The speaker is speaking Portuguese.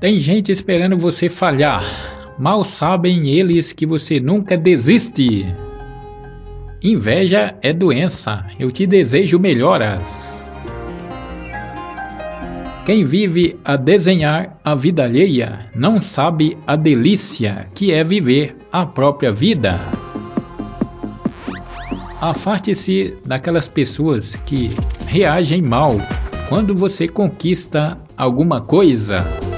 Tem gente esperando você falhar. Mal sabem eles que você nunca desiste. Inveja é doença. Eu te desejo melhoras. Quem vive a desenhar a vida alheia não sabe a delícia que é viver a própria vida. Afaste-se daquelas pessoas que reagem mal quando você conquista alguma coisa.